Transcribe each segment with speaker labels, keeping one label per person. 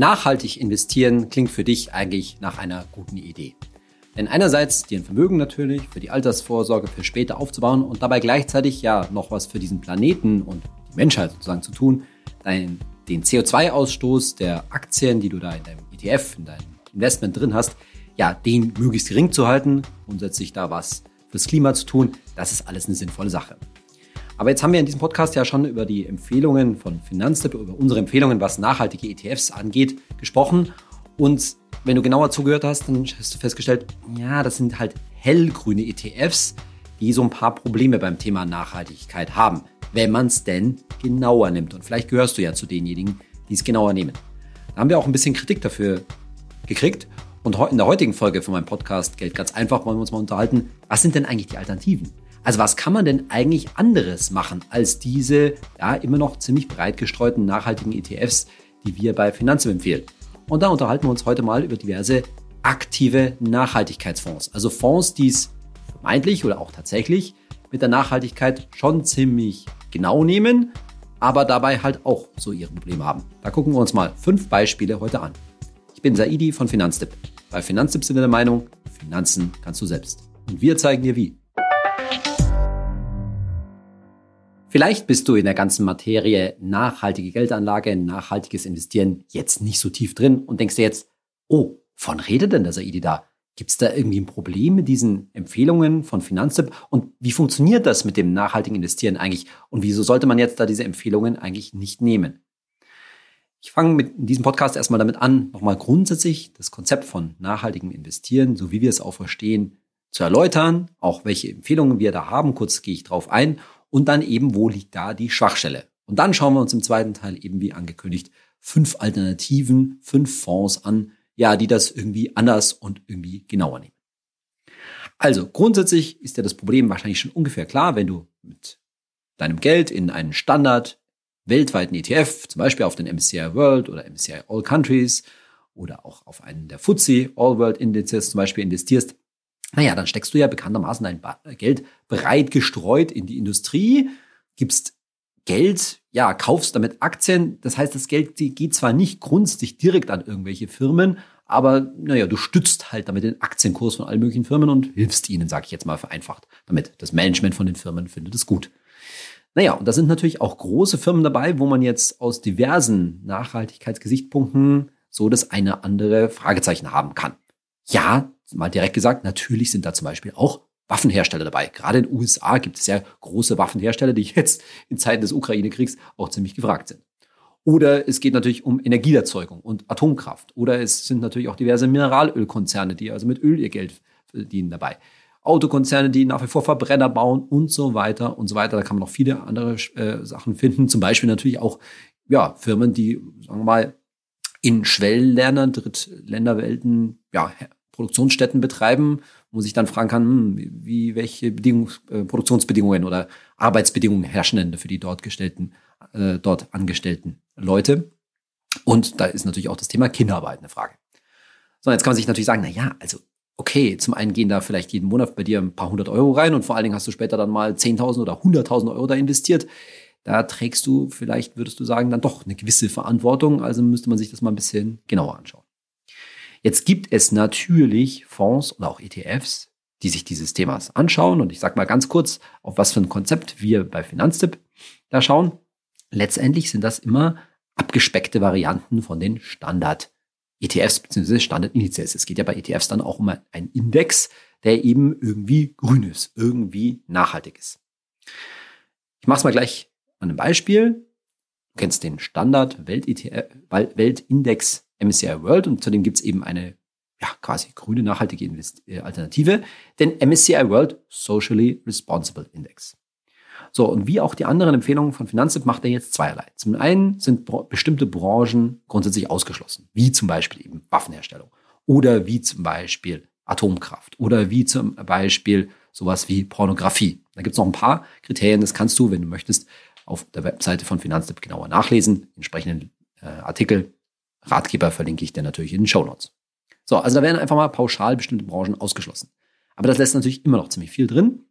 Speaker 1: Nachhaltig investieren klingt für dich eigentlich nach einer guten Idee. Denn einerseits dir ein Vermögen natürlich für die Altersvorsorge für später aufzubauen und dabei gleichzeitig ja noch was für diesen Planeten und die Menschheit sozusagen zu tun, dein, den CO2-Ausstoß der Aktien, die du da in deinem ETF, in deinem Investment drin hast, ja, den möglichst gering zu halten, grundsätzlich da was fürs Klima zu tun, das ist alles eine sinnvolle Sache. Aber jetzt haben wir in diesem Podcast ja schon über die Empfehlungen von Finanztipp, über unsere Empfehlungen, was nachhaltige ETFs angeht, gesprochen. Und wenn du genauer zugehört hast, dann hast du festgestellt, ja, das sind halt hellgrüne ETFs, die so ein paar Probleme beim Thema Nachhaltigkeit haben, wenn man es denn genauer nimmt. Und vielleicht gehörst du ja zu denjenigen, die es genauer nehmen. Da haben wir auch ein bisschen Kritik dafür gekriegt. Und in der heutigen Folge von meinem Podcast Geld ganz einfach wollen wir uns mal unterhalten, was sind denn eigentlich die Alternativen? Also was kann man denn eigentlich anderes machen als diese ja immer noch ziemlich breit gestreuten nachhaltigen ETFs, die wir bei Finanzen empfehlen? Und da unterhalten wir uns heute mal über diverse aktive Nachhaltigkeitsfonds. Also Fonds, die es vermeintlich oder auch tatsächlich mit der Nachhaltigkeit schon ziemlich genau nehmen, aber dabei halt auch so ihre Probleme haben. Da gucken wir uns mal fünf Beispiele heute an. Ich bin Saidi von Finanztipp. Bei Finanztipp sind wir der Meinung, Finanzen kannst du selbst. Und wir zeigen dir wie. Vielleicht bist du in der ganzen Materie nachhaltige Geldanlage, nachhaltiges Investieren jetzt nicht so tief drin und denkst dir jetzt, oh, von redet denn der Saidi da? Gibt es da irgendwie ein Problem mit diesen Empfehlungen von Finanztipp? Und wie funktioniert das mit dem nachhaltigen Investieren eigentlich? Und wieso sollte man jetzt da diese Empfehlungen eigentlich nicht nehmen? Ich fange mit diesem Podcast erstmal damit an, nochmal grundsätzlich das Konzept von nachhaltigem Investieren, so wie wir es auch verstehen, zu erläutern, auch welche Empfehlungen wir da haben. Kurz gehe ich drauf ein und dann eben, wo liegt da die Schwachstelle. Und dann schauen wir uns im zweiten Teil eben, wie angekündigt, fünf Alternativen, fünf Fonds an, ja, die das irgendwie anders und irgendwie genauer nehmen. Also grundsätzlich ist ja das Problem wahrscheinlich schon ungefähr klar, wenn du mit deinem Geld in einen Standard weltweiten ETF, zum Beispiel auf den MSCI World oder MSCI All Countries oder auch auf einen der FTSE All World Indizes zum Beispiel investierst, naja, dann steckst du ja bekanntermaßen dein Geld breit gestreut in die Industrie, gibst Geld, ja, kaufst damit Aktien. Das heißt, das Geld geht zwar nicht grundsätzlich direkt an irgendwelche Firmen, aber naja, du stützt halt damit den Aktienkurs von allen möglichen Firmen und hilfst ihnen, sage ich jetzt mal vereinfacht, damit das Management von den Firmen findet es gut. Naja, und da sind natürlich auch große Firmen dabei, wo man jetzt aus diversen Nachhaltigkeitsgesichtspunkten so das eine andere Fragezeichen haben kann. Ja, mal direkt gesagt, natürlich sind da zum Beispiel auch Waffenhersteller dabei. Gerade in den USA gibt es ja große Waffenhersteller, die jetzt in Zeiten des Ukraine-Kriegs auch ziemlich gefragt sind. Oder es geht natürlich um Energieerzeugung und Atomkraft. Oder es sind natürlich auch diverse Mineralölkonzerne, die also mit Öl ihr Geld verdienen dabei. Autokonzerne, die nach wie vor Verbrenner bauen und so weiter und so weiter. Da kann man noch viele andere äh, Sachen finden. Zum Beispiel natürlich auch ja, Firmen, die, sagen wir mal, in Schwellenländern, Drittländerwelten, ja, Produktionsstätten betreiben, wo sich dann fragen kann, hm, wie, welche Bedingungs, äh, Produktionsbedingungen oder Arbeitsbedingungen herrschen denn für die dort gestellten, äh, dort angestellten Leute. Und da ist natürlich auch das Thema Kinderarbeit eine Frage. So, jetzt kann man sich natürlich sagen, na ja, also okay, zum einen gehen da vielleicht jeden Monat bei dir ein paar hundert Euro rein und vor allen Dingen hast du später dann mal 10.000 oder 100.000 Euro da investiert. Da trägst du vielleicht, würdest du sagen, dann doch eine gewisse Verantwortung. Also müsste man sich das mal ein bisschen genauer anschauen. Jetzt gibt es natürlich Fonds oder auch ETFs, die sich dieses Themas anschauen. Und ich sage mal ganz kurz, auf was für ein Konzept wir bei Finanztipp da schauen. Letztendlich sind das immer abgespeckte Varianten von den Standard-ETFs bzw. Standard-Indizes. Es geht ja bei ETFs dann auch um einen Index, der eben irgendwie grün ist, irgendwie nachhaltig ist. Ich mache es mal gleich an einem Beispiel. Du kennst den Standard-Weltindex MSCI World und zudem gibt es eben eine ja, quasi grüne nachhaltige Invest äh, Alternative, den MSCI World Socially Responsible Index. So, und wie auch die anderen Empfehlungen von Finanztipp macht er jetzt zweierlei. Zum einen sind bestimmte Branchen grundsätzlich ausgeschlossen, wie zum Beispiel eben Waffenherstellung oder wie zum Beispiel Atomkraft oder wie zum Beispiel sowas wie Pornografie. Da gibt es noch ein paar Kriterien, das kannst du, wenn du möchtest, auf der Webseite von Finanztipp genauer nachlesen, entsprechenden äh, Artikel Ratgeber verlinke ich dir natürlich in den Show Notes. So, also da werden einfach mal pauschal bestimmte Branchen ausgeschlossen. Aber das lässt natürlich immer noch ziemlich viel drin.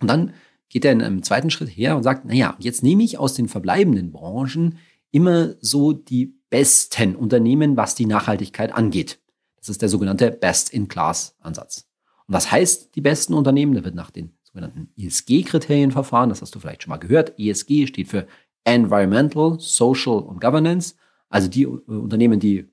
Speaker 1: Und dann geht er in einem zweiten Schritt her und sagt, naja, jetzt nehme ich aus den verbleibenden Branchen immer so die besten Unternehmen, was die Nachhaltigkeit angeht. Das ist der sogenannte Best-in-Class-Ansatz. Und was heißt die besten Unternehmen? Da wird nach den sogenannten ESG-Kriterien verfahren. Das hast du vielleicht schon mal gehört. ESG steht für Environmental, Social und Governance. Also die äh, Unternehmen, die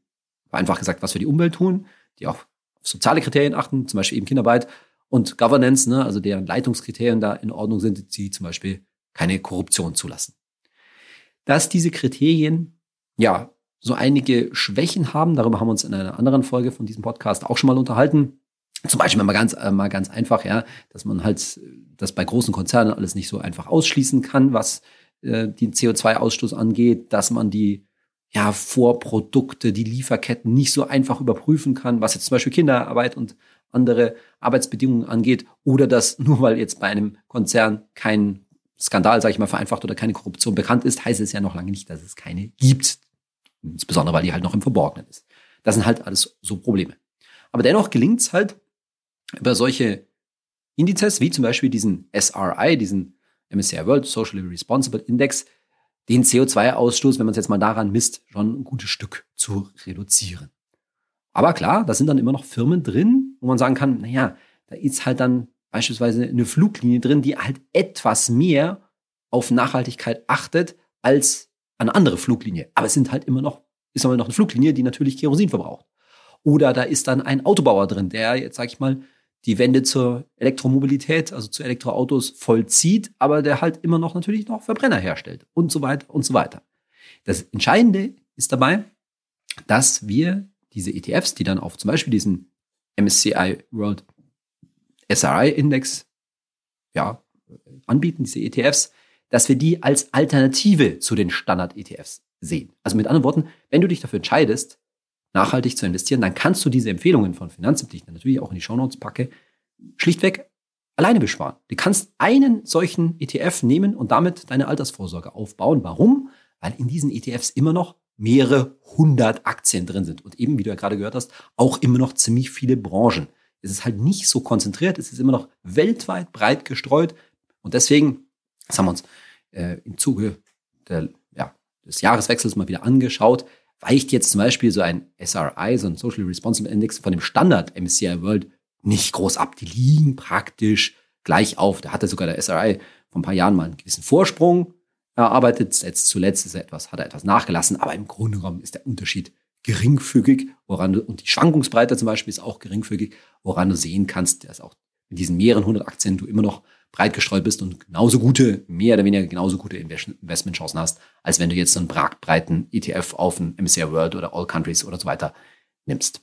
Speaker 1: einfach gesagt was für die Umwelt tun, die auch auf soziale Kriterien achten, zum Beispiel eben Kinderarbeit und Governance, ne, also deren Leitungskriterien da in Ordnung sind, die zum Beispiel keine Korruption zulassen. Dass diese Kriterien ja so einige Schwächen haben, darüber haben wir uns in einer anderen Folge von diesem Podcast auch schon mal unterhalten. Zum Beispiel mal ganz, äh, mal ganz einfach, ja, dass man halt das bei großen Konzernen alles nicht so einfach ausschließen kann, was äh, den CO2-Ausstoß angeht, dass man die ja, Vorprodukte, die Lieferketten nicht so einfach überprüfen kann, was jetzt zum Beispiel Kinderarbeit und andere Arbeitsbedingungen angeht, oder dass nur weil jetzt bei einem Konzern kein Skandal, sage ich mal, vereinfacht oder keine Korruption bekannt ist, heißt es ja noch lange nicht, dass es keine gibt. Insbesondere, weil die halt noch im Verborgenen ist. Das sind halt alles so Probleme. Aber dennoch gelingt es halt über solche Indizes, wie zum Beispiel diesen SRI, diesen MSCI World Socially Responsible Index, den CO2-Ausstoß, wenn man es jetzt mal daran misst, schon ein gutes Stück zu reduzieren. Aber klar, da sind dann immer noch Firmen drin, wo man sagen kann, naja, da ist halt dann beispielsweise eine Fluglinie drin, die halt etwas mehr auf Nachhaltigkeit achtet als eine andere Fluglinie. Aber es sind halt immer noch, ist aber noch eine Fluglinie, die natürlich Kerosin verbraucht. Oder da ist dann ein Autobauer drin, der jetzt, sag ich mal, die Wende zur Elektromobilität, also zu Elektroautos vollzieht, aber der halt immer noch natürlich noch Verbrenner herstellt und so weiter und so weiter. Das Entscheidende ist dabei, dass wir diese ETFs, die dann auf zum Beispiel diesen MSCI World SRI Index ja, anbieten, diese ETFs, dass wir die als Alternative zu den Standard-ETFs sehen. Also mit anderen Worten, wenn du dich dafür entscheidest, nachhaltig zu investieren, dann kannst du diese Empfehlungen von Finanzamt, die ich natürlich auch in die Shownotes packe, schlichtweg alleine besparen. Du kannst einen solchen ETF nehmen und damit deine Altersvorsorge aufbauen. Warum? Weil in diesen ETFs immer noch mehrere hundert Aktien drin sind und eben, wie du ja gerade gehört hast, auch immer noch ziemlich viele Branchen. Es ist halt nicht so konzentriert, es ist immer noch weltweit breit gestreut und deswegen, das haben wir uns äh, im Zuge der, ja, des Jahreswechsels mal wieder angeschaut, weicht jetzt zum Beispiel so ein SRI, so ein Social Responsible Index von dem Standard MSCI World nicht groß ab. Die liegen praktisch gleich auf. Da hatte sogar der SRI vor ein paar Jahren mal einen gewissen Vorsprung erarbeitet. Jetzt zuletzt ist er etwas, hat er etwas nachgelassen, aber im Grunde genommen ist der Unterschied geringfügig, woran du, und die Schwankungsbreite zum Beispiel ist auch geringfügig, woran du sehen kannst, dass auch in diesen mehreren hundert Aktien du immer noch breit gestreut bist und genauso gute, mehr oder weniger genauso gute Investmentchancen hast, als wenn du jetzt einen breiten ETF auf ein MSCI World oder All Countries oder so weiter nimmst.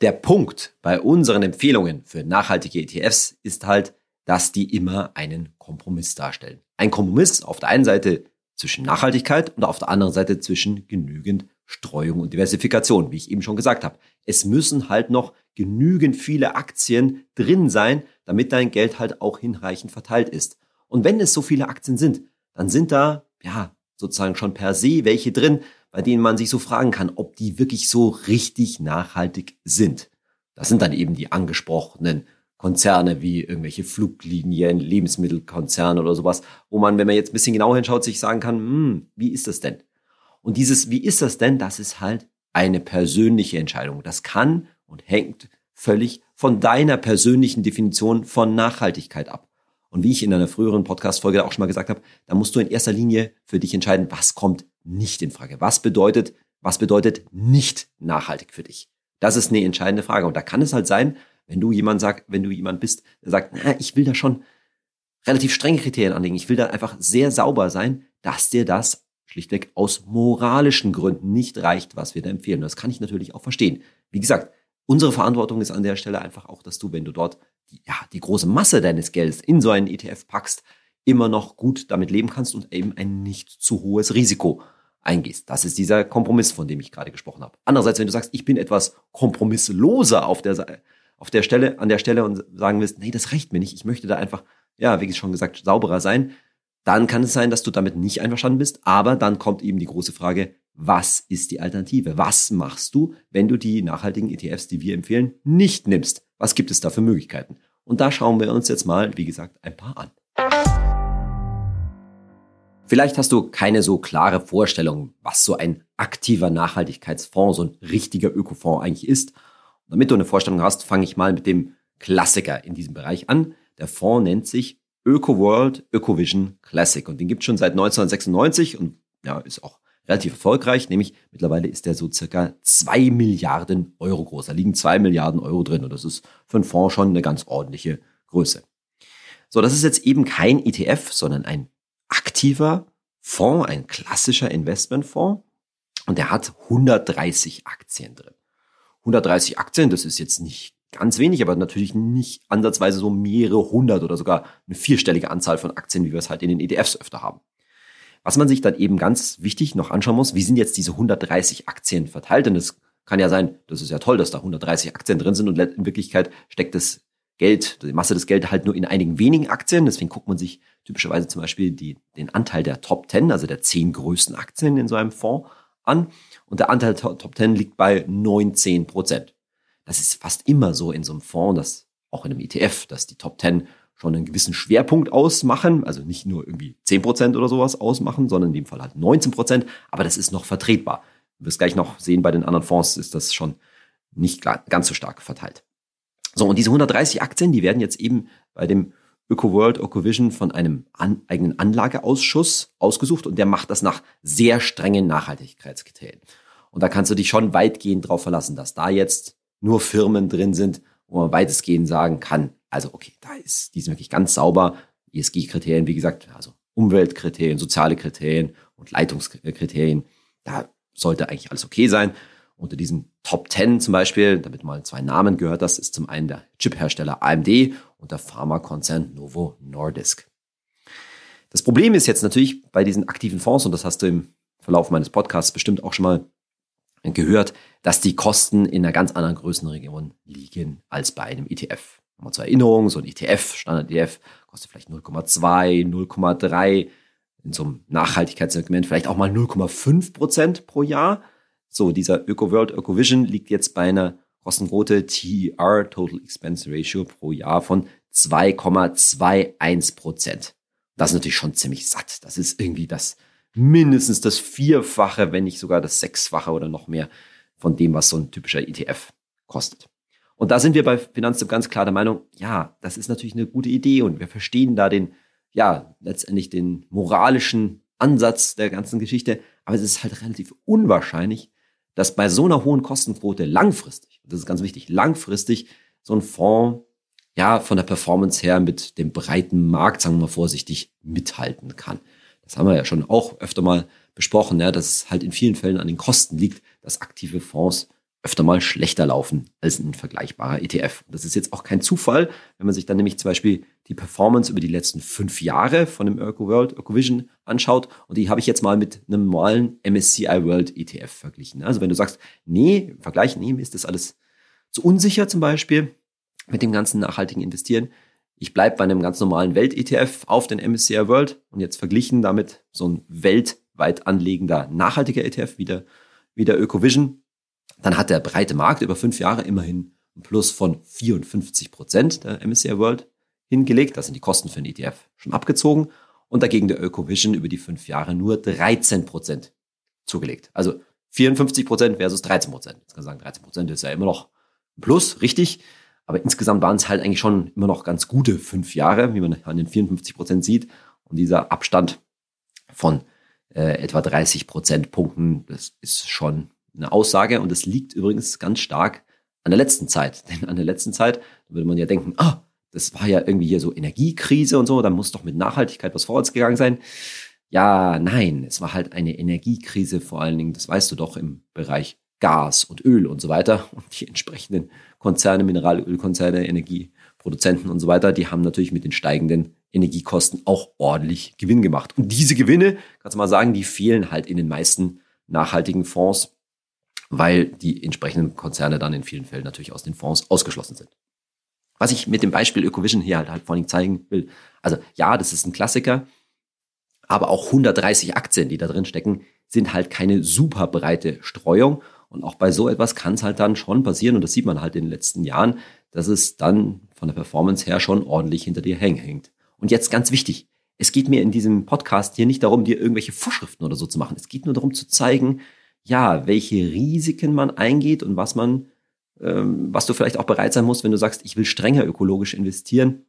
Speaker 1: Der Punkt bei unseren Empfehlungen für nachhaltige ETFs ist halt, dass die immer einen Kompromiss darstellen. Ein Kompromiss auf der einen Seite zwischen Nachhaltigkeit und auf der anderen Seite zwischen genügend Streuung und Diversifikation, wie ich eben schon gesagt habe. Es müssen halt noch genügend viele Aktien drin sein, damit dein Geld halt auch hinreichend verteilt ist. Und wenn es so viele Aktien sind, dann sind da, ja, sozusagen schon per se welche drin, bei denen man sich so fragen kann, ob die wirklich so richtig nachhaltig sind. Das sind dann eben die angesprochenen Konzerne wie irgendwelche Fluglinien, Lebensmittelkonzerne oder sowas, wo man, wenn man jetzt ein bisschen genauer hinschaut, sich sagen kann, hm, wie ist das denn? Und dieses, wie ist das denn? Das ist halt eine persönliche Entscheidung. Das kann und hängt völlig von deiner persönlichen Definition von Nachhaltigkeit ab. Und wie ich in einer früheren Podcast-Folge auch schon mal gesagt habe, da musst du in erster Linie für dich entscheiden, was kommt nicht in Frage. Was bedeutet, was bedeutet nicht nachhaltig für dich? Das ist eine entscheidende Frage. Und da kann es halt sein, wenn du jemand sagt, wenn du jemand bist, der sagt, na, ich will da schon relativ strenge Kriterien anlegen. Ich will da einfach sehr sauber sein, dass dir das schlichtweg aus moralischen Gründen nicht reicht, was wir da empfehlen. Das kann ich natürlich auch verstehen. Wie gesagt, unsere Verantwortung ist an der Stelle einfach auch, dass du, wenn du dort die, ja, die große Masse deines Geldes in so einen ETF packst, immer noch gut damit leben kannst und eben ein nicht zu hohes Risiko eingehst. Das ist dieser Kompromiss, von dem ich gerade gesprochen habe. Andererseits, wenn du sagst, ich bin etwas kompromissloser auf der, auf der Stelle, an der Stelle und sagen willst, nee, das reicht mir nicht, ich möchte da einfach, ja, wie schon gesagt, sauberer sein, dann kann es sein, dass du damit nicht einverstanden bist. Aber dann kommt eben die große Frage, was ist die Alternative? Was machst du, wenn du die nachhaltigen ETFs, die wir empfehlen, nicht nimmst? Was gibt es da für Möglichkeiten? Und da schauen wir uns jetzt mal, wie gesagt, ein paar an. Vielleicht hast du keine so klare Vorstellung, was so ein aktiver Nachhaltigkeitsfonds, so ein richtiger Ökofonds eigentlich ist. Und damit du eine Vorstellung hast, fange ich mal mit dem Klassiker in diesem Bereich an. Der Fonds nennt sich ÖkoWorld ÖkoVision Classic und den gibt es schon seit 1996 und ja, ist auch relativ erfolgreich, nämlich mittlerweile ist der so circa zwei Milliarden Euro groß. Da liegen zwei Milliarden Euro drin und das ist für einen Fonds schon eine ganz ordentliche Größe. So, das ist jetzt eben kein ETF, sondern ein aktiver Fonds, ein klassischer Investmentfonds und der hat 130 Aktien drin. 130 Aktien, das ist jetzt nicht ganz wenig, aber natürlich nicht ansatzweise so mehrere hundert oder sogar eine vierstellige Anzahl von Aktien, wie wir es halt in den ETFs öfter haben. Was man sich dann eben ganz wichtig noch anschauen muss, wie sind jetzt diese 130 Aktien verteilt? Denn es kann ja sein, das ist ja toll, dass da 130 Aktien drin sind und in Wirklichkeit steckt das Geld, die Masse des Geldes halt nur in einigen wenigen Aktien. Deswegen guckt man sich typischerweise zum Beispiel die, den Anteil der Top 10, also der zehn größten Aktien in so einem Fonds an. Und der Anteil der Top 10 liegt bei 19 Prozent. Das ist fast immer so in so einem Fonds, dass auch in einem ETF, dass die Top 10 schon einen gewissen Schwerpunkt ausmachen, also nicht nur irgendwie 10 Prozent oder sowas ausmachen, sondern in dem Fall halt 19 Prozent, aber das ist noch vertretbar. Du wirst gleich noch sehen, bei den anderen Fonds ist das schon nicht ganz so stark verteilt. So, und diese 130 Aktien, die werden jetzt eben bei dem ÖkoWorld, ÖkoVision von einem an, eigenen Anlageausschuss ausgesucht und der macht das nach sehr strengen Nachhaltigkeitskriterien. Und da kannst du dich schon weitgehend darauf verlassen, dass da jetzt nur Firmen drin sind, wo man weitestgehend sagen kann, also okay, da ist, die sind wirklich ganz sauber. ESG-Kriterien, wie gesagt, also Umweltkriterien, soziale Kriterien und Leitungskriterien, da sollte eigentlich alles okay sein. Unter diesen Top 10 zum Beispiel, damit mal zwei Namen gehört, das ist zum einen der Chiphersteller AMD und der Pharmakonzern Novo Nordisk. Das Problem ist jetzt natürlich bei diesen aktiven Fonds, und das hast du im Verlauf meines Podcasts bestimmt auch schon mal gehört, dass die Kosten in einer ganz anderen Größenregion liegen als bei einem ETF. Mal zur Erinnerung, so ein ETF, Standard-ETF, kostet vielleicht 0,2, 0,3, in so einem Nachhaltigkeitssegment vielleicht auch mal 0,5 Prozent pro Jahr. So, dieser ÖkoWorld, ÖkoVision liegt jetzt bei einer Kostenquote TER, Total Expense Ratio pro Jahr von 2,21 Prozent. Das ist natürlich schon ziemlich satt. Das ist irgendwie das mindestens das Vierfache, wenn nicht sogar das Sechsfache oder noch mehr von dem, was so ein typischer ETF kostet. Und da sind wir bei Finanztipp ganz klar der Meinung, ja, das ist natürlich eine gute Idee und wir verstehen da den, ja, letztendlich den moralischen Ansatz der ganzen Geschichte. Aber es ist halt relativ unwahrscheinlich, dass bei so einer hohen Kostenquote langfristig, das ist ganz wichtig, langfristig so ein Fonds ja von der Performance her mit dem breiten Markt, sagen wir mal vorsichtig, mithalten kann. Das haben wir ja schon auch öfter mal besprochen, ja, dass es halt in vielen Fällen an den Kosten liegt, dass aktive Fonds öfter mal schlechter laufen als ein vergleichbarer ETF. Das ist jetzt auch kein Zufall, wenn man sich dann nämlich zum Beispiel die Performance über die letzten fünf Jahre von dem Öko World, Ökovision anschaut und die habe ich jetzt mal mit einem normalen MSCI World ETF verglichen. Also wenn du sagst, nee, im Vergleich, nee, mir ist das alles zu unsicher zum Beispiel mit dem ganzen nachhaltigen Investieren. Ich bleibe bei einem ganz normalen Welt-ETF auf den MSCI World und jetzt verglichen damit so ein weltweit anlegender nachhaltiger ETF wie der, wie der Ökovision dann hat der breite Markt über fünf Jahre immerhin ein Plus von 54 Prozent der MSCI World hingelegt. Da sind die Kosten für den ETF schon abgezogen. Und dagegen der Ökovision über die fünf Jahre nur 13 Prozent zugelegt. Also 54 Prozent versus 13 Prozent. Jetzt kann man sagen, 13 Prozent ist ja immer noch ein Plus, richtig. Aber insgesamt waren es halt eigentlich schon immer noch ganz gute fünf Jahre, wie man an den 54 Prozent sieht. Und dieser Abstand von äh, etwa 30 Prozentpunkten, das ist schon eine Aussage und es liegt übrigens ganz stark an der letzten Zeit. Denn an der letzten Zeit würde man ja denken, ah, das war ja irgendwie hier so Energiekrise und so, da muss doch mit Nachhaltigkeit was vorwärts gegangen sein. Ja, nein, es war halt eine Energiekrise vor allen Dingen, das weißt du doch im Bereich Gas und Öl und so weiter. Und die entsprechenden Konzerne, Mineralölkonzerne, Energieproduzenten und so weiter, die haben natürlich mit den steigenden Energiekosten auch ordentlich Gewinn gemacht. Und diese Gewinne, kannst du mal sagen, die fehlen halt in den meisten nachhaltigen Fonds weil die entsprechenden Konzerne dann in vielen Fällen natürlich aus den Fonds ausgeschlossen sind. Was ich mit dem Beispiel Ökovision hier halt, halt vor allem zeigen will, also ja, das ist ein Klassiker, aber auch 130 Aktien, die da drin stecken, sind halt keine super breite Streuung. Und auch bei so etwas kann es halt dann schon passieren, und das sieht man halt in den letzten Jahren, dass es dann von der Performance her schon ordentlich hinter dir hängt. Und jetzt ganz wichtig, Es geht mir in diesem Podcast hier nicht darum, dir irgendwelche Vorschriften oder so zu machen. Es geht nur darum zu zeigen, ja, welche Risiken man eingeht und was man, ähm, was du vielleicht auch bereit sein musst, wenn du sagst, ich will strenger ökologisch investieren,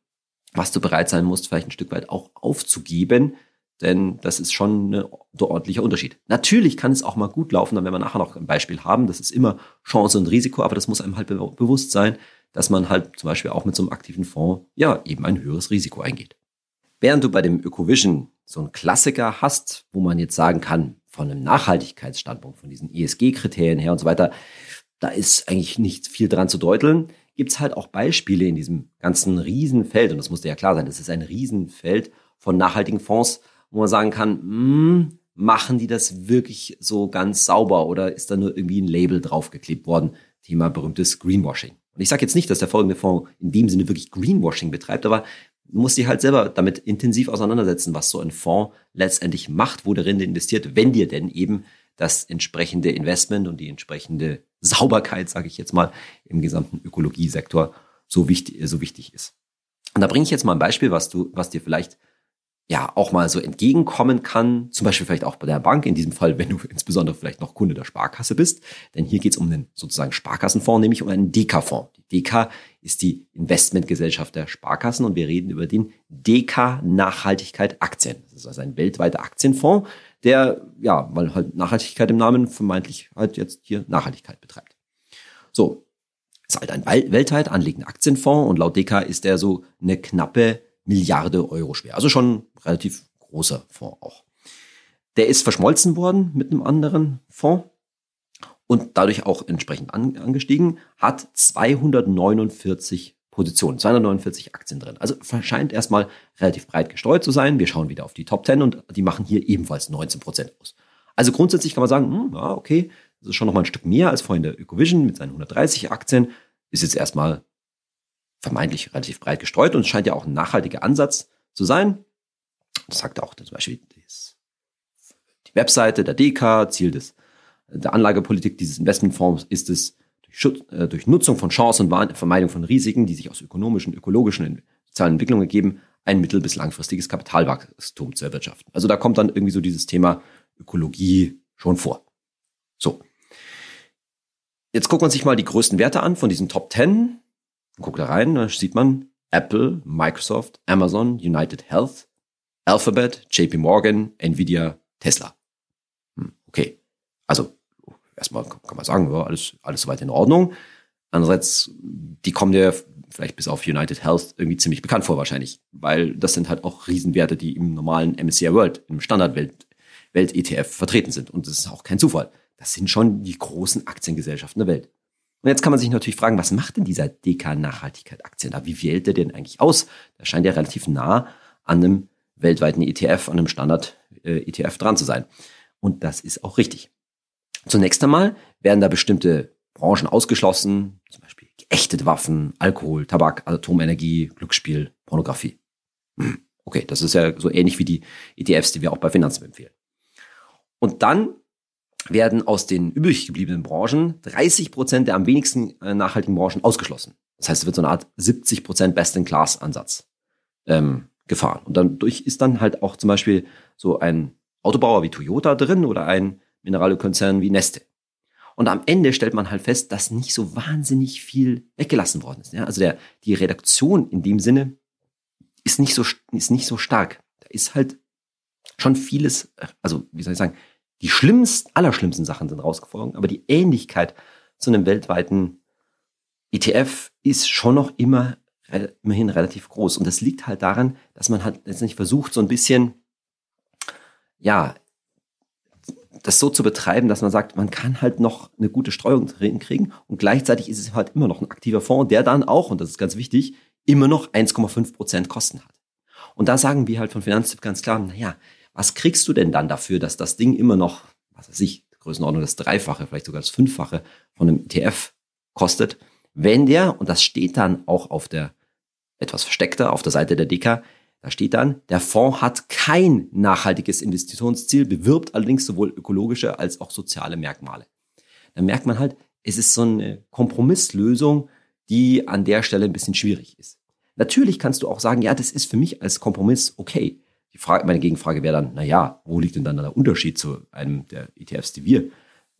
Speaker 1: was du bereit sein musst, vielleicht ein Stück weit auch aufzugeben, denn das ist schon ein ordentlicher Unterschied. Natürlich kann es auch mal gut laufen, dann werden wir nachher noch ein Beispiel haben. Das ist immer Chance und Risiko, aber das muss einem halt be bewusst sein, dass man halt zum Beispiel auch mit so einem aktiven Fonds ja eben ein höheres Risiko eingeht. Während du bei dem Ökovision so einen Klassiker hast, wo man jetzt sagen kann, von einem Nachhaltigkeitsstandpunkt, von diesen ESG-Kriterien her und so weiter, da ist eigentlich nicht viel dran zu deuteln, gibt es halt auch Beispiele in diesem ganzen Riesenfeld, und das muss dir ja klar sein, das ist ein Riesenfeld von nachhaltigen Fonds, wo man sagen kann, mh, hm, machen die das wirklich so ganz sauber oder ist da nur irgendwie ein Label draufgeklebt worden? Thema berühmtes Greenwashing. Und ich sage jetzt nicht, dass der folgende Fonds in dem Sinne wirklich Greenwashing betreibt, aber du musst dich halt selber damit intensiv auseinandersetzen, was so ein Fonds letztendlich macht, wo darin investiert, wenn dir denn eben das entsprechende Investment und die entsprechende Sauberkeit, sage ich jetzt mal, im gesamten Ökologiesektor so wichtig, so wichtig ist. Und da bringe ich jetzt mal ein Beispiel, was du, was dir vielleicht ja auch mal so entgegenkommen kann, zum Beispiel vielleicht auch bei der Bank, in diesem Fall, wenn du insbesondere vielleicht noch Kunde der Sparkasse bist, denn hier geht es um einen sozusagen Sparkassenfonds, nämlich um einen DK-Fonds. Die DK ist die Investmentgesellschaft der Sparkassen und wir reden über den DK Nachhaltigkeit Aktien. Das ist also ein weltweiter Aktienfonds, der, ja, weil halt Nachhaltigkeit im Namen vermeintlich halt jetzt hier Nachhaltigkeit betreibt. So, ist halt ein weltweit anlegender Aktienfonds und laut DK ist der so eine knappe Milliarde Euro schwer. Also schon relativ großer Fonds auch. Der ist verschmolzen worden mit einem anderen Fonds und dadurch auch entsprechend angestiegen, hat 249 Positionen, 249 Aktien drin. Also scheint erstmal relativ breit gestreut zu sein. Wir schauen wieder auf die Top 10 und die machen hier ebenfalls 19 Prozent aus. Also grundsätzlich kann man sagen, hm, ja, okay, das ist schon nochmal ein Stück mehr als vorhin der Ökovision mit seinen 130 Aktien. Ist jetzt erstmal vermeintlich relativ breit gestreut und scheint ja auch ein nachhaltiger Ansatz zu sein. Das sagt auch zum Beispiel die Webseite der DK, Ziel des, der Anlagepolitik dieses Investmentfonds ist es, durch, Schutz, äh, durch Nutzung von Chancen und Vermeidung von Risiken, die sich aus ökonomischen, ökologischen und sozialen Entwicklungen ergeben, ein mittel- bis langfristiges Kapitalwachstum zu erwirtschaften. Also da kommt dann irgendwie so dieses Thema Ökologie schon vor. So. Jetzt guckt man sich mal die größten Werte an von diesen Top 10 Guckt da rein, da sieht man Apple, Microsoft, Amazon, United Health, Alphabet, JP Morgan, Nvidia, Tesla. Hm, okay. Also, erstmal kann man sagen, ja, alles, alles soweit in Ordnung. Andererseits, die kommen ja vielleicht bis auf United Health irgendwie ziemlich bekannt vor wahrscheinlich, weil das sind halt auch Riesenwerte, die im normalen MSCI World, im Standardwelt Welt ETF vertreten sind. Und das ist auch kein Zufall. Das sind schon die großen Aktiengesellschaften der Welt. Und jetzt kann man sich natürlich fragen, was macht denn dieser DK Nachhaltigkeit Aktien da? Wie wählt der denn eigentlich aus? Der scheint ja relativ nah an einem weltweiten ETF, an einem Standard äh, ETF dran zu sein. Und das ist auch richtig. Zunächst einmal werden da bestimmte Branchen ausgeschlossen, zum Beispiel geächtete Waffen, Alkohol, Tabak, Atomenergie, Glücksspiel, Pornografie. Hm, okay, das ist ja so ähnlich wie die ETFs, die wir auch bei Finanzen empfehlen. Und dann werden aus den übrig gebliebenen Branchen 30 Prozent der am wenigsten äh, nachhaltigen Branchen ausgeschlossen. Das heißt, es wird so eine Art 70 Prozent Best-in-Class-Ansatz ähm, gefahren. Und dadurch ist dann halt auch zum Beispiel so ein Autobauer wie Toyota drin oder ein Mineralölkonzern wie Neste. Und am Ende stellt man halt fest, dass nicht so wahnsinnig viel weggelassen worden ist. Ja? Also der, die Redaktion in dem Sinne ist nicht so, ist nicht so stark. Da ist halt schon vieles, also wie soll ich sagen, die schlimmsten, allerschlimmsten Sachen sind rausgeflogen, aber die Ähnlichkeit zu einem weltweiten ETF ist schon noch immer immerhin relativ groß. Und das liegt halt daran, dass man halt letztendlich versucht, so ein bisschen, ja, das so zu betreiben, dass man sagt, man kann halt noch eine gute Streuung drin kriegen und gleichzeitig ist es halt immer noch ein aktiver Fonds, der dann auch, und das ist ganz wichtig, immer noch 1,5 Prozent Kosten hat. Und da sagen wir halt von Finanztipp ganz klar, naja, was kriegst du denn dann dafür, dass das Ding immer noch, was weiß ich, Größenordnung das Dreifache, vielleicht sogar das Fünffache von einem ETF kostet, wenn der, und das steht dann auch auf der etwas versteckter, auf der Seite der DK, da steht dann, der Fonds hat kein nachhaltiges Investitionsziel, bewirbt allerdings sowohl ökologische als auch soziale Merkmale. Dann merkt man halt, es ist so eine Kompromisslösung, die an der Stelle ein bisschen schwierig ist. Natürlich kannst du auch sagen, ja, das ist für mich als Kompromiss okay. Die Frage, meine Gegenfrage wäre dann, na ja, wo liegt denn dann der Unterschied zu einem der ETFs, die wir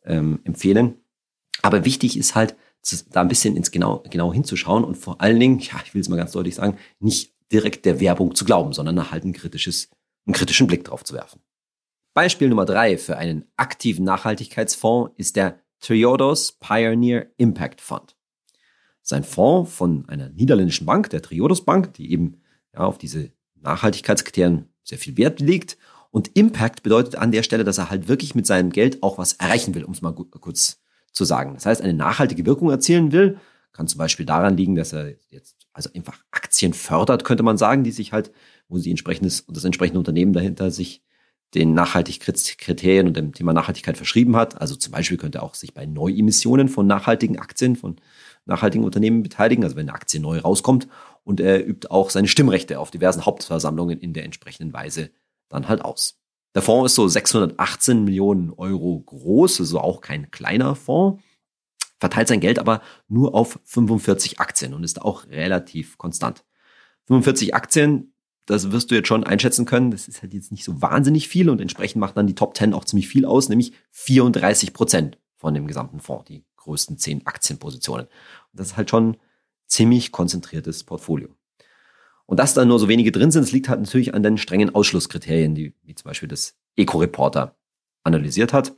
Speaker 1: ähm, empfehlen? Aber wichtig ist halt, da ein bisschen ins genau, genau hinzuschauen und vor allen Dingen, ja, ich will es mal ganz deutlich sagen, nicht direkt der Werbung zu glauben, sondern halt ein kritisches, einen kritischen Blick drauf zu werfen. Beispiel Nummer drei für einen aktiven Nachhaltigkeitsfonds ist der Triodos Pioneer Impact Fund. Sein Fonds von einer niederländischen Bank, der Triodos Bank, die eben ja, auf diese Nachhaltigkeitskriterien sehr viel Wert legt. Und Impact bedeutet an der Stelle, dass er halt wirklich mit seinem Geld auch was erreichen will, um es mal kurz zu sagen. Das heißt, eine nachhaltige Wirkung erzielen will, kann zum Beispiel daran liegen, dass er jetzt also einfach Aktien fördert, könnte man sagen, die sich halt, wo sie entsprechendes, das entsprechende Unternehmen dahinter sich den Nachhaltigkeitskriterien und dem Thema Nachhaltigkeit verschrieben hat. Also zum Beispiel könnte er auch sich bei Neuemissionen von nachhaltigen Aktien, von nachhaltigen Unternehmen beteiligen, also wenn eine Aktie neu rauskommt. Und er übt auch seine Stimmrechte auf diversen Hauptversammlungen in der entsprechenden Weise dann halt aus. Der Fonds ist so 618 Millionen Euro groß, also auch kein kleiner Fonds, verteilt sein Geld aber nur auf 45 Aktien und ist auch relativ konstant. 45 Aktien, das wirst du jetzt schon einschätzen können, das ist halt jetzt nicht so wahnsinnig viel und entsprechend macht dann die Top 10 auch ziemlich viel aus, nämlich 34 Prozent von dem gesamten Fonds, die größten 10 Aktienpositionen. Und das ist halt schon ziemlich konzentriertes Portfolio. Und dass da nur so wenige drin sind, das liegt halt natürlich an den strengen Ausschlusskriterien, die wie zum Beispiel das Eco-Reporter analysiert hat.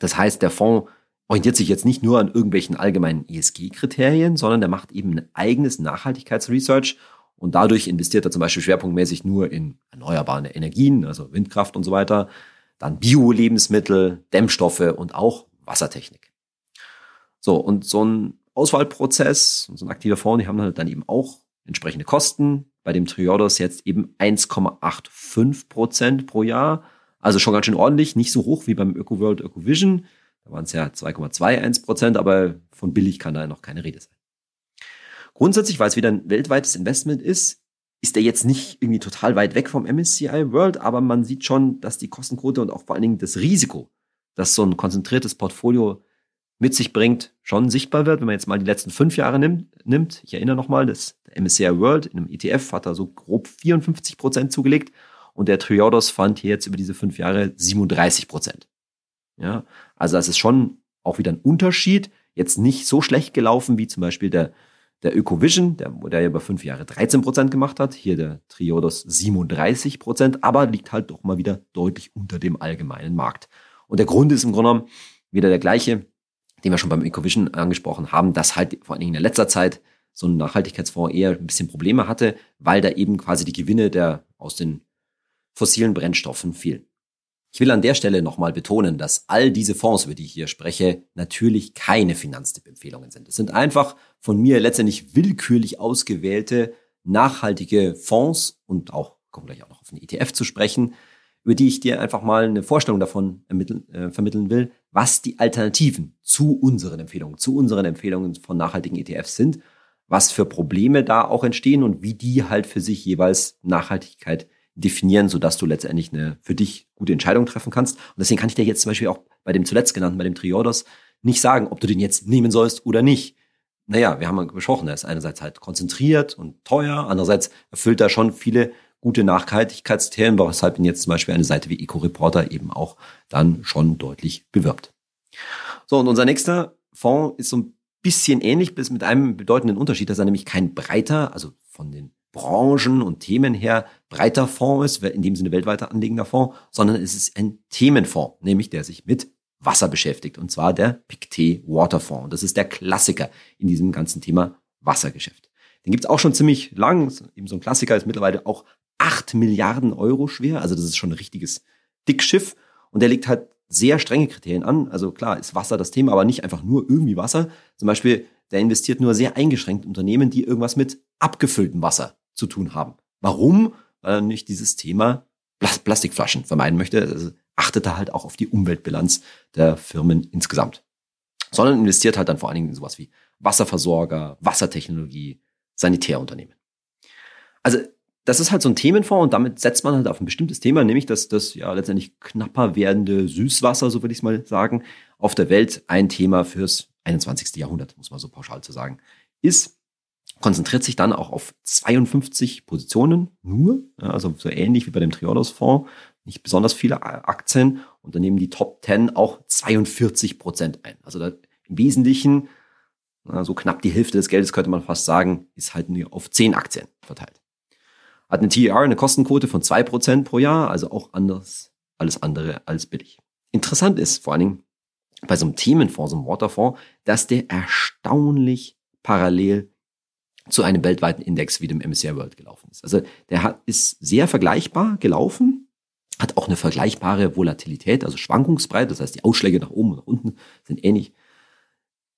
Speaker 1: Das heißt, der Fonds orientiert sich jetzt nicht nur an irgendwelchen allgemeinen ESG-Kriterien, sondern der macht eben ein eigenes Nachhaltigkeitsresearch und dadurch investiert er zum Beispiel schwerpunktmäßig nur in erneuerbare Energien, also Windkraft und so weiter, dann Bio-Lebensmittel, Dämmstoffe und auch Wassertechnik. So, und so ein Auswahlprozess, so ein aktiver Fonds, die haben halt dann eben auch entsprechende Kosten, bei dem Triodos jetzt eben 1,85 Prozent pro Jahr. Also schon ganz schön ordentlich, nicht so hoch wie beim ÖkoWorld ÖkoVision. Da waren es ja 2,21 Prozent, aber von billig kann da noch keine Rede sein. Grundsätzlich, weil es wieder ein weltweites Investment ist, ist er jetzt nicht irgendwie total weit weg vom MSCI World, aber man sieht schon, dass die Kostenquote und auch vor allen Dingen das Risiko, dass so ein konzentriertes Portfolio mit sich bringt, schon sichtbar wird. Wenn man jetzt mal die letzten fünf Jahre nimmt, nimmt ich erinnere nochmal, das MSCI World in einem ETF hat da so grob 54 Prozent zugelegt und der Triodos Fund hier jetzt über diese fünf Jahre 37 Prozent. Ja, also das ist schon auch wieder ein Unterschied. Jetzt nicht so schlecht gelaufen wie zum Beispiel der, der Ökovision, der, der ja über fünf Jahre 13 Prozent gemacht hat. Hier der Triodos 37 Prozent, aber liegt halt doch mal wieder deutlich unter dem allgemeinen Markt. Und der Grund ist im Grunde genommen wieder der gleiche den wir schon beim Ecovision angesprochen haben, dass halt vor allen Dingen in letzter Zeit so ein Nachhaltigkeitsfonds eher ein bisschen Probleme hatte, weil da eben quasi die Gewinne der aus den fossilen Brennstoffen fielen. Ich will an der Stelle nochmal betonen, dass all diese Fonds, über die ich hier spreche, natürlich keine Finanztipp-Empfehlungen sind. Es sind einfach von mir letztendlich willkürlich ausgewählte nachhaltige Fonds und auch, kommen gleich auch noch auf den ETF zu sprechen, über die ich dir einfach mal eine Vorstellung davon äh, vermitteln will, was die Alternativen zu unseren Empfehlungen, zu unseren Empfehlungen von nachhaltigen ETFs sind, was für Probleme da auch entstehen und wie die halt für sich jeweils Nachhaltigkeit definieren, sodass du letztendlich eine für dich gute Entscheidung treffen kannst. Und deswegen kann ich dir jetzt zum Beispiel auch bei dem zuletzt genannten, bei dem Triodos, nicht sagen, ob du den jetzt nehmen sollst oder nicht. Naja, wir haben besprochen, er ist einerseits halt konzentriert und teuer, andererseits erfüllt er schon viele gute Nachhaltigkeitsthemen, weshalb ihn jetzt zum Beispiel eine Seite wie Eco-Reporter eben auch dann schon deutlich bewirbt. So, und unser nächster Fonds ist so ein bisschen ähnlich, bis mit einem bedeutenden Unterschied, dass er nämlich kein breiter, also von den Branchen und Themen her breiter Fonds ist, in dem Sinne weltweiter anlegender Fonds, sondern es ist ein Themenfonds, nämlich der sich mit Wasser beschäftigt, und zwar der Pictet Waterfonds. Das ist der Klassiker in diesem ganzen Thema Wassergeschäft. Den gibt's auch schon ziemlich lang, eben so ein Klassiker, ist mittlerweile auch 8 Milliarden Euro schwer. Also das ist schon ein richtiges Dickschiff. Und der legt halt sehr strenge Kriterien an. Also klar ist Wasser das Thema, aber nicht einfach nur irgendwie Wasser. Zum Beispiel, der investiert nur sehr eingeschränkt in Unternehmen, die irgendwas mit abgefülltem Wasser zu tun haben. Warum? Weil er nicht dieses Thema Plastikflaschen vermeiden möchte. Also achtet er halt auch auf die Umweltbilanz der Firmen insgesamt. Sondern investiert halt dann vor allen Dingen in sowas wie Wasserversorger, Wassertechnologie, Sanitärunternehmen. Also das ist halt so ein Themenfonds und damit setzt man halt auf ein bestimmtes Thema, nämlich dass das ja letztendlich knapper werdende Süßwasser, so würde ich es mal sagen, auf der Welt ein Thema fürs 21. Jahrhundert, muss man so pauschal zu sagen, ist. konzentriert sich dann auch auf 52 Positionen nur, also so ähnlich wie bei dem Triodos-Fonds, nicht besonders viele Aktien und dann nehmen die Top 10 auch 42 Prozent ein. Also da im Wesentlichen so knapp die Hälfte des Geldes könnte man fast sagen, ist halt nur auf 10 Aktien verteilt. Hat eine TER, eine Kostenquote von 2% pro Jahr, also auch anders, alles andere als billig. Interessant ist vor allen Dingen bei so einem Themenfonds, so einem Waterfonds, dass der erstaunlich parallel zu einem weltweiten Index wie dem MSCI World gelaufen ist. Also der hat, ist sehr vergleichbar gelaufen, hat auch eine vergleichbare Volatilität, also Schwankungsbreite, das heißt die Ausschläge nach oben und nach unten sind ähnlich,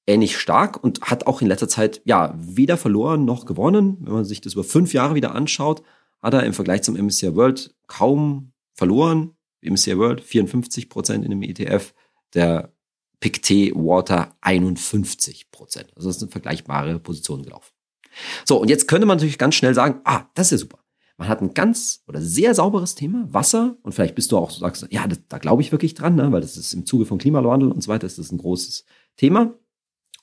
Speaker 1: ähnlich stark und hat auch in letzter Zeit ja weder verloren noch gewonnen. Wenn man sich das über fünf Jahre wieder anschaut, hat er im Vergleich zum MSCI World kaum verloren. MSCI World 54 Prozent in dem ETF, der PICT Water 51 Prozent. Also das eine vergleichbare Position gelaufen. So, und jetzt könnte man natürlich ganz schnell sagen, ah, das ist ja super. Man hat ein ganz oder sehr sauberes Thema, Wasser, und vielleicht bist du auch, sagst, ja, das, da glaube ich wirklich dran, ne, weil das ist im Zuge von Klimawandel und so weiter, ist ein großes Thema.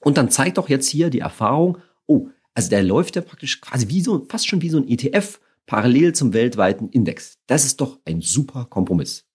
Speaker 1: Und dann zeigt doch jetzt hier die Erfahrung, oh, also der läuft ja praktisch quasi wie so, fast schon wie so ein ETF parallel zum weltweiten Index. Das ist doch ein super Kompromiss.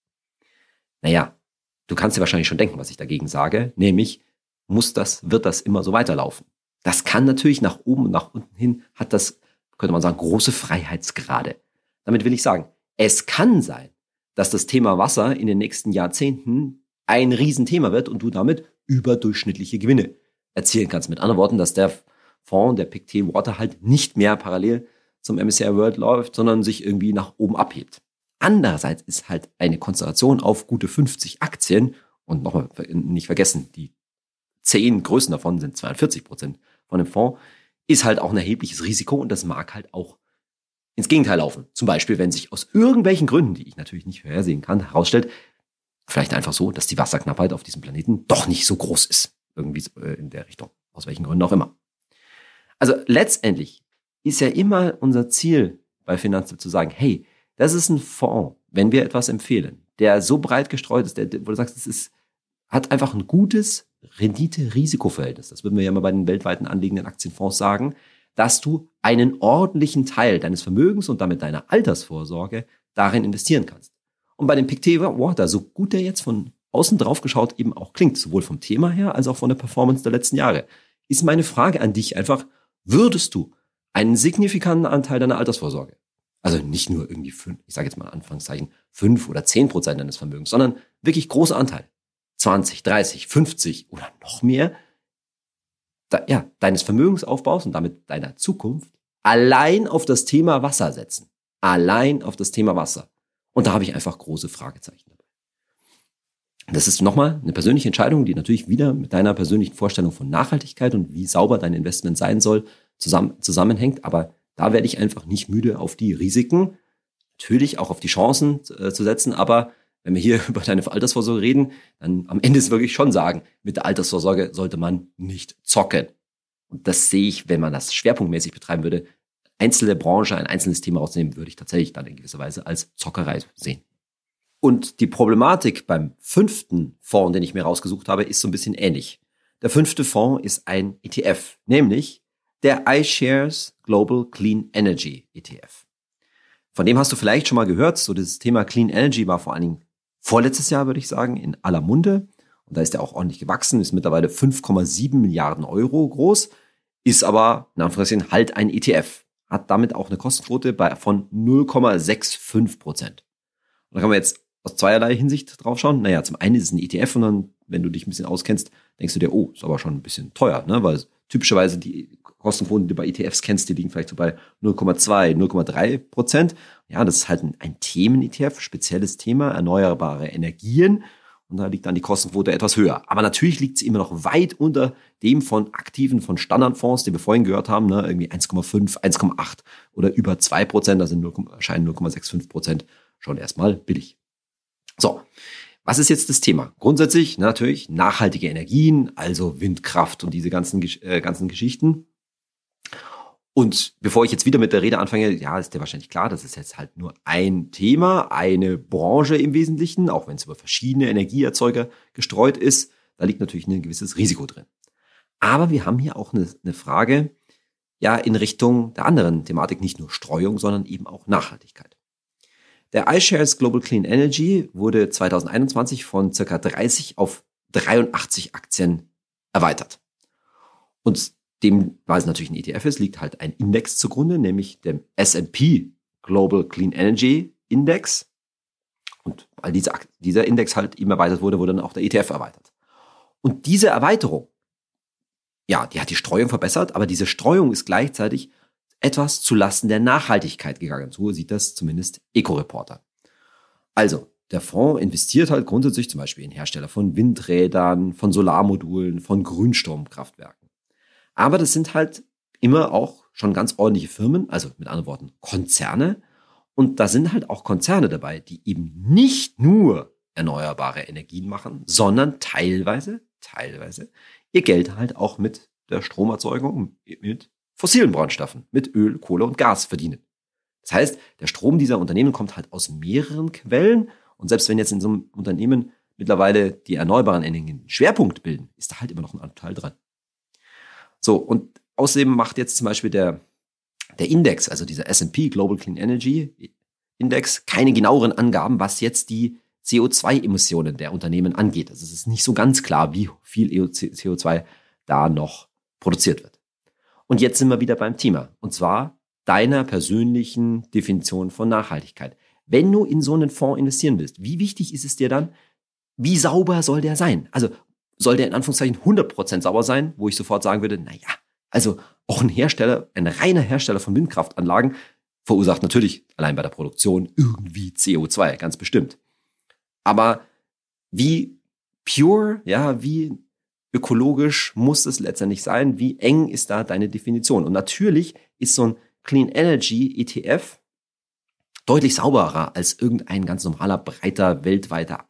Speaker 1: Naja, du kannst dir wahrscheinlich schon denken, was ich dagegen sage, nämlich muss das, wird das immer so weiterlaufen. Das kann natürlich nach oben und nach unten hin, hat das, könnte man sagen, große Freiheitsgrade. Damit will ich sagen, es kann sein, dass das Thema Wasser in den nächsten Jahrzehnten ein Riesenthema wird und du damit überdurchschnittliche Gewinne erzielen kannst. Mit anderen Worten, dass der Fonds, der PICT Water halt nicht mehr parallel zum MSCI World läuft, sondern sich irgendwie nach oben abhebt. Andererseits ist halt eine Konzentration auf gute 50 Aktien und nochmal nicht vergessen, die zehn größten davon sind 42 Prozent von dem Fonds, ist halt auch ein erhebliches Risiko und das mag halt auch ins Gegenteil laufen. Zum Beispiel, wenn sich aus irgendwelchen Gründen, die ich natürlich nicht vorhersehen kann, herausstellt, vielleicht einfach so, dass die Wasserknappheit auf diesem Planeten doch nicht so groß ist. Irgendwie äh, in der Richtung. Aus welchen Gründen auch immer. Also letztendlich ist ja immer unser Ziel bei Finanztipp zu sagen, hey, das ist ein Fonds, wenn wir etwas empfehlen, der so breit gestreut ist, der, wo du sagst, es ist, hat einfach ein gutes Rendite-Risikoverhältnis. Das würden wir ja immer bei den weltweiten anliegenden Aktienfonds sagen, dass du einen ordentlichen Teil deines Vermögens und damit deiner Altersvorsorge darin investieren kannst. Und bei dem PICT Water, so gut der jetzt von außen drauf geschaut eben auch klingt, sowohl vom Thema her als auch von der Performance der letzten Jahre, ist meine Frage an dich einfach, würdest du einen signifikanten Anteil deiner Altersvorsorge, also nicht nur irgendwie fünf, ich sage jetzt mal Anfangszeichen, fünf oder zehn Prozent deines Vermögens, sondern wirklich großer Anteil, 20, 30, 50 oder noch mehr, da, ja, deines Vermögensaufbaus und damit deiner Zukunft allein auf das Thema Wasser setzen. Allein auf das Thema Wasser. Und da habe ich einfach große Fragezeichen. Das ist nochmal eine persönliche Entscheidung, die natürlich wieder mit deiner persönlichen Vorstellung von Nachhaltigkeit und wie sauber dein Investment sein soll, zusammen, zusammenhängt. Aber da werde ich einfach nicht müde, auf die Risiken, natürlich auch auf die Chancen äh, zu setzen. Aber wenn wir hier über deine Altersvorsorge reden, dann am Ende ist wirklich schon sagen, mit der Altersvorsorge sollte man nicht zocken. Und das sehe ich, wenn man das schwerpunktmäßig betreiben würde, einzelne Branche, ein einzelnes Thema rausnehmen, würde ich tatsächlich dann in gewisser Weise als Zockerei sehen. Und die Problematik beim fünften Fonds, den ich mir rausgesucht habe, ist so ein bisschen ähnlich. Der fünfte Fonds ist ein ETF, nämlich der iShares Global Clean Energy ETF. Von dem hast du vielleicht schon mal gehört. So dieses Thema Clean Energy war vor allen Dingen vorletztes Jahr, würde ich sagen, in aller Munde. Und da ist er auch ordentlich gewachsen, ist mittlerweile 5,7 Milliarden Euro groß, ist aber, in Anführungszeichen, halt ein ETF. Hat damit auch eine Kostenquote bei, von 0,65 Prozent. Und da kann man jetzt aus zweierlei Hinsicht drauf schauen. Naja, zum einen ist es ein ETF und dann, wenn du dich ein bisschen auskennst, denkst du dir, oh, ist aber schon ein bisschen teuer, ne? Weil typischerweise die Kostenquoten, die du bei ETFs kennst, die liegen vielleicht so bei 0,2, 0,3 Prozent. Ja, das ist halt ein, ein Themen-ETF, spezielles Thema, erneuerbare Energien. Und da liegt dann die Kostenquote etwas höher. Aber natürlich liegt sie immer noch weit unter dem von aktiven, von Standardfonds, die wir vorhin gehört haben, ne? irgendwie 1,5, 1,8 oder über 2 Prozent, da sind 0, erscheinen 0,65 Prozent schon erstmal billig. So, was ist jetzt das Thema? Grundsätzlich natürlich nachhaltige Energien, also Windkraft und diese ganzen, äh, ganzen Geschichten. Und bevor ich jetzt wieder mit der Rede anfange, ja, ist dir wahrscheinlich klar, das ist jetzt halt nur ein Thema, eine Branche im Wesentlichen, auch wenn es über verschiedene Energieerzeuger gestreut ist. Da liegt natürlich ein gewisses Risiko drin. Aber wir haben hier auch eine, eine Frage, ja in Richtung der anderen Thematik, nicht nur Streuung, sondern eben auch Nachhaltigkeit. Der iShares Global Clean Energy wurde 2021 von circa 30 auf 83 Aktien erweitert. Und dem, weil es natürlich ein ETF ist, liegt halt ein Index zugrunde, nämlich dem S&P Global Clean Energy Index. Und weil dieser, dieser Index halt eben erweitert wurde, wurde dann auch der ETF erweitert. Und diese Erweiterung, ja, die hat die Streuung verbessert, aber diese Streuung ist gleichzeitig etwas zulasten der Nachhaltigkeit gegangen. So sieht das zumindest Eco-Reporter. Also, der Fonds investiert halt grundsätzlich zum Beispiel in Hersteller von Windrädern, von Solarmodulen, von Grünstromkraftwerken. Aber das sind halt immer auch schon ganz ordentliche Firmen, also mit anderen Worten Konzerne. Und da sind halt auch Konzerne dabei, die eben nicht nur erneuerbare Energien machen, sondern teilweise, teilweise ihr Geld halt auch mit der Stromerzeugung, mit fossilen Brennstoffen, mit Öl, Kohle und Gas verdienen. Das heißt, der Strom dieser Unternehmen kommt halt aus mehreren Quellen und selbst wenn jetzt in so einem Unternehmen mittlerweile die erneuerbaren Energien Schwerpunkt bilden, ist da halt immer noch ein Anteil dran. So, und außerdem macht jetzt zum Beispiel der, der Index, also dieser S&P Global Clean Energy Index, keine genaueren Angaben, was jetzt die CO2-Emissionen der Unternehmen angeht. Also es ist nicht so ganz klar, wie viel CO2 da noch produziert wird. Und jetzt sind wir wieder beim Thema. Und zwar deiner persönlichen Definition von Nachhaltigkeit. Wenn du in so einen Fonds investieren willst, wie wichtig ist es dir dann, wie sauber soll der sein? Also soll der in Anführungszeichen 100% sauber sein, wo ich sofort sagen würde, naja, also auch ein Hersteller, ein reiner Hersteller von Windkraftanlagen verursacht natürlich allein bei der Produktion irgendwie CO2, ganz bestimmt. Aber wie pure, ja, wie ökologisch muss es letztendlich sein? Wie eng ist da deine Definition? Und natürlich ist so ein Clean Energy ETF deutlich sauberer als irgendein ganz normaler, breiter, weltweiter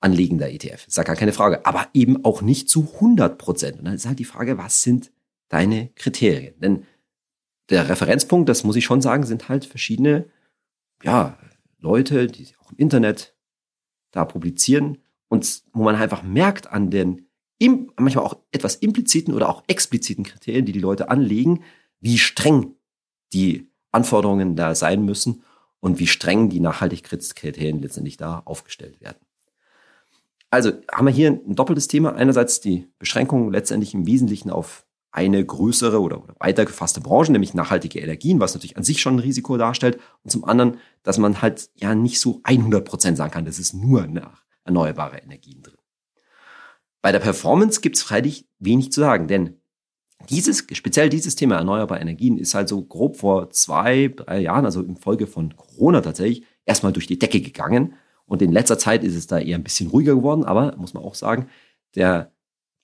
Speaker 1: anlegender ETF. Ist ja gar keine Frage. Aber eben auch nicht zu 100 Prozent. Und dann ist halt die Frage, was sind deine Kriterien? Denn der Referenzpunkt, das muss ich schon sagen, sind halt verschiedene, ja, Leute, die auch im Internet da publizieren und wo man einfach merkt an den manchmal auch etwas impliziten oder auch expliziten Kriterien, die die Leute anlegen, wie streng die Anforderungen da sein müssen und wie streng die Nachhaltigkeitskriterien letztendlich da aufgestellt werden. Also haben wir hier ein doppeltes Thema. Einerseits die Beschränkung letztendlich im Wesentlichen auf eine größere oder, oder weiter gefasste Branche, nämlich nachhaltige Energien, was natürlich an sich schon ein Risiko darstellt. Und zum anderen, dass man halt ja nicht so 100 Prozent sagen kann, das ist nur nach erneuerbare Energien drin. Bei der Performance gibt es freilich wenig zu sagen, denn dieses, speziell dieses Thema erneuerbare Energien ist halt so grob vor zwei, drei Jahren, also in Folge von Corona tatsächlich, erstmal durch die Decke gegangen. Und in letzter Zeit ist es da eher ein bisschen ruhiger geworden, aber muss man auch sagen, der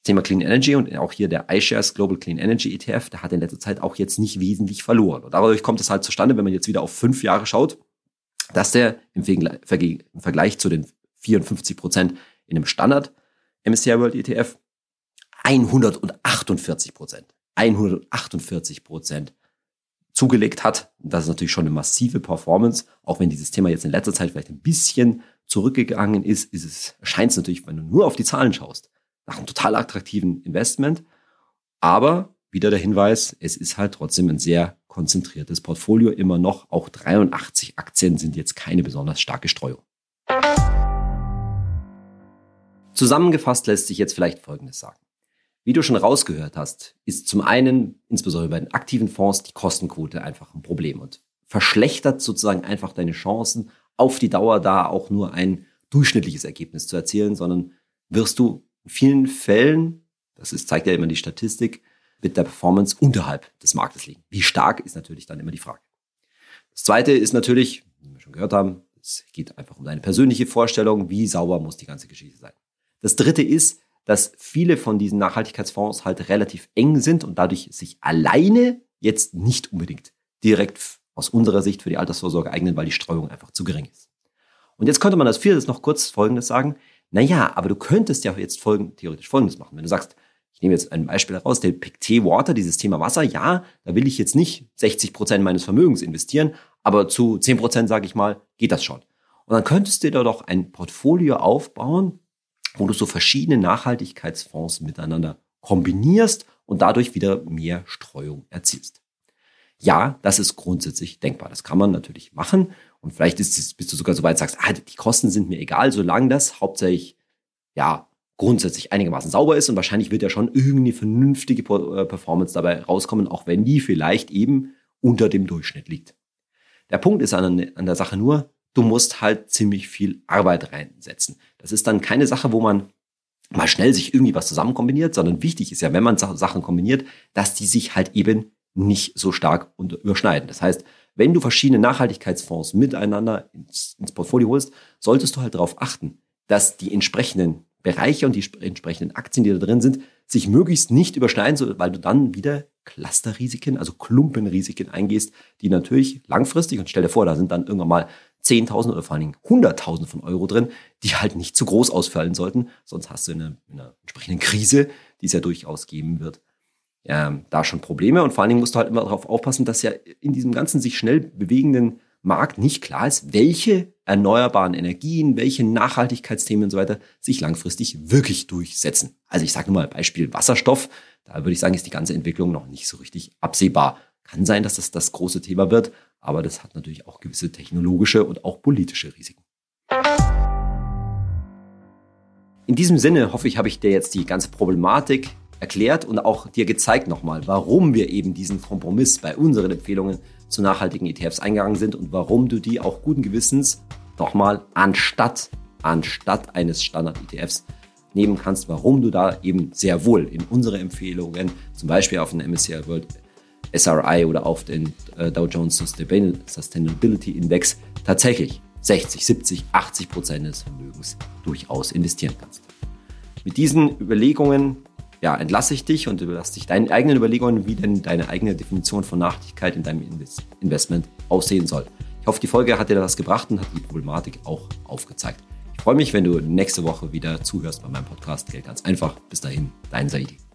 Speaker 1: Thema Clean Energy und auch hier der iShares Global Clean Energy ETF, der hat in letzter Zeit auch jetzt nicht wesentlich verloren. Und dadurch kommt es halt zustande, wenn man jetzt wieder auf fünf Jahre schaut, dass der im Vergleich zu den 54 Prozent in einem Standard MSCI World ETF 148 Prozent, 148 Prozent zugelegt hat. Das ist natürlich schon eine massive Performance. Auch wenn dieses Thema jetzt in letzter Zeit vielleicht ein bisschen zurückgegangen ist, ist es, scheint es natürlich, wenn du nur auf die Zahlen schaust, nach einem total attraktiven Investment. Aber wieder der Hinweis, es ist halt trotzdem ein sehr konzentriertes Portfolio immer noch. Auch 83 Aktien sind jetzt keine besonders starke Streuung. Zusammengefasst lässt sich jetzt vielleicht Folgendes sagen. Wie du schon rausgehört hast, ist zum einen, insbesondere bei den aktiven Fonds, die Kostenquote einfach ein Problem und verschlechtert sozusagen einfach deine Chancen, auf die Dauer da auch nur ein durchschnittliches Ergebnis zu erzielen, sondern wirst du in vielen Fällen, das ist, zeigt ja immer die Statistik, mit der Performance unterhalb des Marktes liegen. Wie stark ist natürlich dann immer die Frage. Das zweite ist natürlich, wie wir schon gehört haben, es geht einfach um deine persönliche Vorstellung, wie sauber muss die ganze Geschichte sein. Das dritte ist, dass viele von diesen Nachhaltigkeitsfonds halt relativ eng sind und dadurch sich alleine jetzt nicht unbedingt direkt aus unserer Sicht für die Altersvorsorge eignen, weil die Streuung einfach zu gering ist. Und jetzt könnte man als viertes noch kurz Folgendes sagen. Naja, aber du könntest ja jetzt folgen, theoretisch Folgendes machen. Wenn du sagst, ich nehme jetzt ein Beispiel heraus, der Pictet Water, dieses Thema Wasser, ja, da will ich jetzt nicht 60 Prozent meines Vermögens investieren, aber zu 10 Prozent, sage ich mal, geht das schon. Und dann könntest du dir doch ein Portfolio aufbauen, wo du so verschiedene Nachhaltigkeitsfonds miteinander kombinierst und dadurch wieder mehr Streuung erzielst. Ja, das ist grundsätzlich denkbar. Das kann man natürlich machen. Und vielleicht ist, bist du sogar so weit, sagst, ah, die Kosten sind mir egal, solange das hauptsächlich, ja, grundsätzlich einigermaßen sauber ist und wahrscheinlich wird ja schon irgendeine vernünftige äh, Performance dabei rauskommen, auch wenn die vielleicht eben unter dem Durchschnitt liegt. Der Punkt ist an, an der Sache nur, du musst halt ziemlich viel Arbeit reinsetzen. Das ist dann keine Sache, wo man mal schnell sich irgendwie was zusammen kombiniert, sondern wichtig ist ja, wenn man Sachen kombiniert, dass die sich halt eben nicht so stark überschneiden. Das heißt, wenn du verschiedene Nachhaltigkeitsfonds miteinander ins, ins Portfolio holst, solltest du halt darauf achten, dass die entsprechenden Bereiche und die entsprechenden Aktien, die da drin sind, sich möglichst nicht überschneiden, weil du dann wieder Clusterrisiken, also Klumpenrisiken eingehst, die natürlich langfristig, und stell dir vor, da sind dann irgendwann mal 10.000 oder vor allen Dingen 100.000 von Euro drin, die halt nicht zu groß ausfallen sollten, sonst hast du eine, eine entsprechende Krise, die es ja durchaus geben wird, ähm, da schon Probleme. Und vor allen Dingen musst du halt immer darauf aufpassen, dass ja in diesem ganzen sich schnell bewegenden Markt nicht klar ist, welche erneuerbaren Energien, welche Nachhaltigkeitsthemen und so weiter sich langfristig wirklich durchsetzen. Also ich sage nur mal Beispiel Wasserstoff. Da würde ich sagen, ist die ganze Entwicklung noch nicht so richtig absehbar. Kann sein, dass das das große Thema wird, aber das hat natürlich auch gewisse technologische und auch politische Risiken. In diesem Sinne hoffe ich, habe ich dir jetzt die ganze Problematik erklärt und auch dir gezeigt nochmal, warum wir eben diesen Kompromiss bei unseren Empfehlungen zu nachhaltigen ETFs eingegangen sind und warum du die auch guten Gewissens nochmal anstatt, anstatt eines Standard-ETFs nehmen kannst, warum du da eben sehr wohl in unsere Empfehlungen, zum Beispiel auf den MSCI World SRI oder auf den äh, Dow Jones Sustainability Index tatsächlich 60, 70, 80 Prozent des Vermögens durchaus investieren kannst. Mit diesen Überlegungen ja, entlasse ich dich und überlasse dich deinen eigenen Überlegungen, wie denn deine eigene Definition von Nachhaltigkeit in deinem Investment aussehen soll. Ich hoffe, die Folge hat dir das gebracht und hat die Problematik auch aufgezeigt. Ich freue mich, wenn du nächste Woche wieder zuhörst bei meinem Podcast Geld ganz einfach. Bis dahin, dein Saidi.